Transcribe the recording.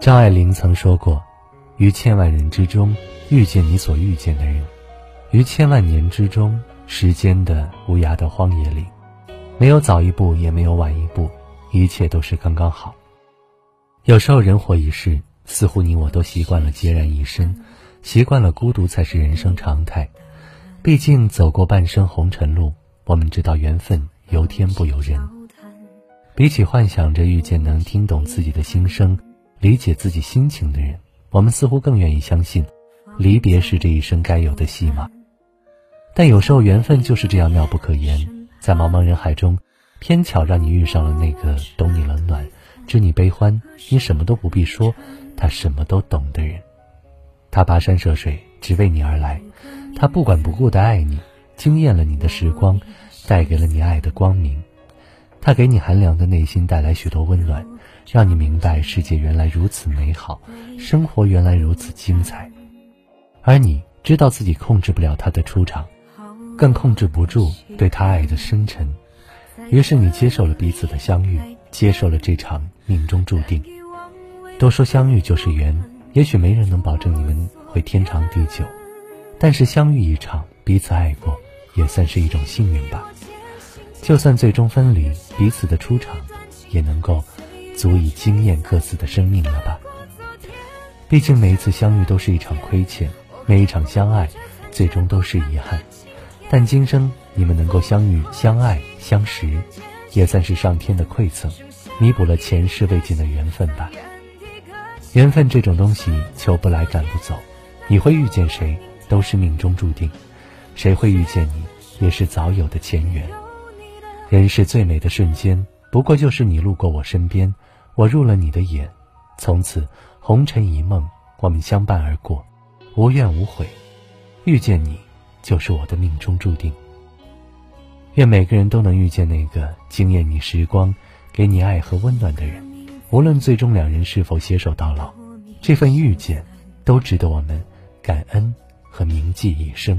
张爱玲曾说过：“于千万人之中遇见你所遇见的人，于千万年之中，时间的无涯的荒野里，没有早一步，也没有晚一步，一切都是刚刚好。”有时候人活一世，似乎你我都习惯了孑然一身，习惯了孤独才是人生常态。毕竟走过半生红尘路，我们知道缘分由天不由人。比起幻想着遇见能听懂自己的心声。理解自己心情的人，我们似乎更愿意相信，离别是这一生该有的戏码。但有时候缘分就是这样妙不可言，在茫茫人海中，偏巧让你遇上了那个懂你冷暖、知你悲欢、你什么都不必说，他什么都懂的人。他跋山涉水只为你而来，他不管不顾的爱你，惊艳了你的时光，带给了你爱的光明。他给你寒凉的内心带来许多温暖。让你明白世界原来如此美好，生活原来如此精彩，而你知道自己控制不了他的出场，更控制不住对他爱的深沉，于是你接受了彼此的相遇，接受了这场命中注定。都说相遇就是缘，也许没人能保证你们会天长地久，但是相遇一场，彼此爱过，也算是一种幸运吧。就算最终分离，彼此的出场也能够。足以惊艳各自的生命了吧？毕竟每一次相遇都是一场亏欠，每一场相爱最终都是遗憾。但今生你们能够相遇、相爱、相识，也算是上天的馈赠，弥补了前世未尽的缘分吧。缘分这种东西，求不来，赶不走。你会遇见谁，都是命中注定；谁会遇见你，也是早有的前缘。人世最美的瞬间，不过就是你路过我身边。我入了你的眼，从此红尘一梦，我们相伴而过，无怨无悔。遇见你，就是我的命中注定。愿每个人都能遇见那个惊艳你时光、给你爱和温暖的人。无论最终两人是否携手到老，这份遇见，都值得我们感恩和铭记一生。